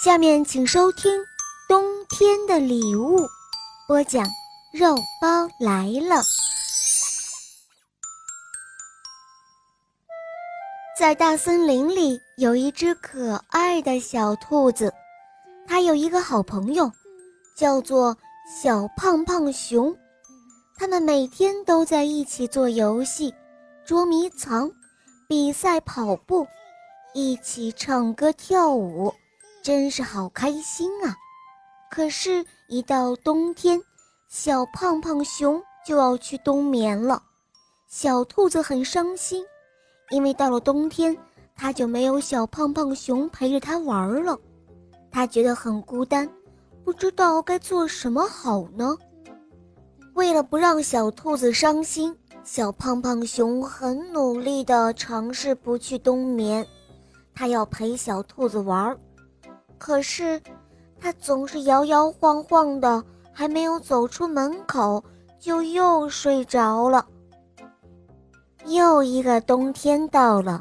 下面请收听《冬天的礼物》，播讲肉包来了。在大森林里，有一只可爱的小兔子，它有一个好朋友，叫做小胖胖熊。他们每天都在一起做游戏、捉迷藏、比赛跑步，一起唱歌跳舞。真是好开心啊！可是，一到冬天，小胖胖熊就要去冬眠了。小兔子很伤心，因为到了冬天，它就没有小胖胖熊陪着它玩了。它觉得很孤单，不知道该做什么好呢。为了不让小兔子伤心，小胖胖熊很努力地尝试不去冬眠，它要陪小兔子玩。可是，他总是摇摇晃晃的，还没有走出门口，就又睡着了。又一个冬天到了，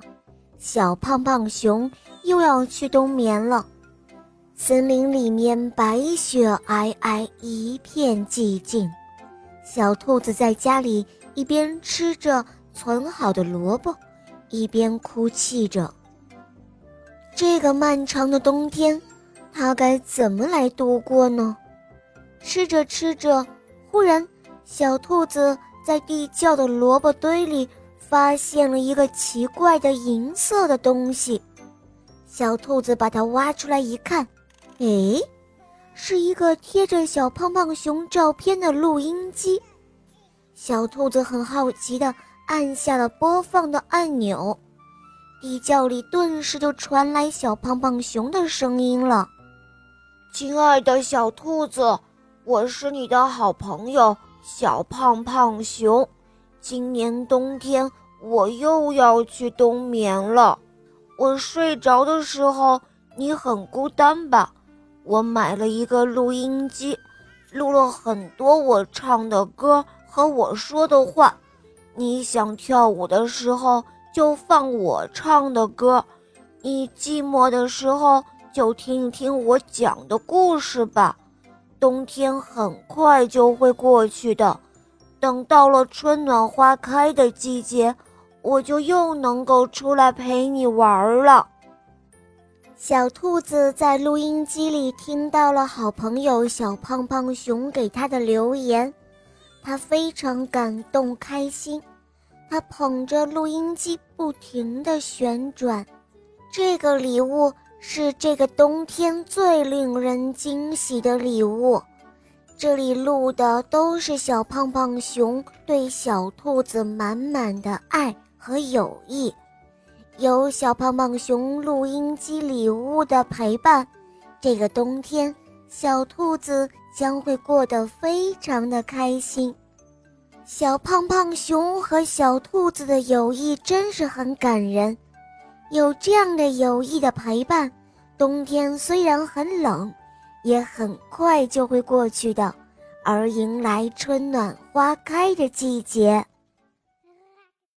小胖胖熊又要去冬眠了。森林里面白雪皑皑，一片寂静。小兔子在家里一边吃着存好的萝卜，一边哭泣着。这个漫长的冬天。他该怎么来度过呢？吃着吃着，忽然，小兔子在地窖的萝卜堆里发现了一个奇怪的银色的东西。小兔子把它挖出来一看，哎，是一个贴着小胖胖熊照片的录音机。小兔子很好奇地按下了播放的按钮，地窖里顿时就传来小胖胖熊的声音了。亲爱的小兔子，我是你的好朋友小胖胖熊。今年冬天我又要去冬眠了。我睡着的时候，你很孤单吧？我买了一个录音机，录了很多我唱的歌和我说的话。你想跳舞的时候就放我唱的歌，你寂寞的时候。就听一听我讲的故事吧。冬天很快就会过去的，等到了春暖花开的季节，我就又能够出来陪你玩了。小兔子在录音机里听到了好朋友小胖胖熊给他的留言，他非常感动开心，他捧着录音机不停地旋转，这个礼物。是这个冬天最令人惊喜的礼物。这里录的都是小胖胖熊对小兔子满满的爱和友谊。有小胖胖熊录音机礼物的陪伴，这个冬天小兔子将会过得非常的开心。小胖胖熊和小兔子的友谊真是很感人。有这样的友谊的陪伴，冬天虽然很冷，也很快就会过去的，而迎来春暖花开的季节。